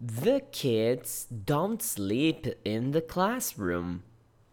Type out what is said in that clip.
The kids don't sleep in the classroom.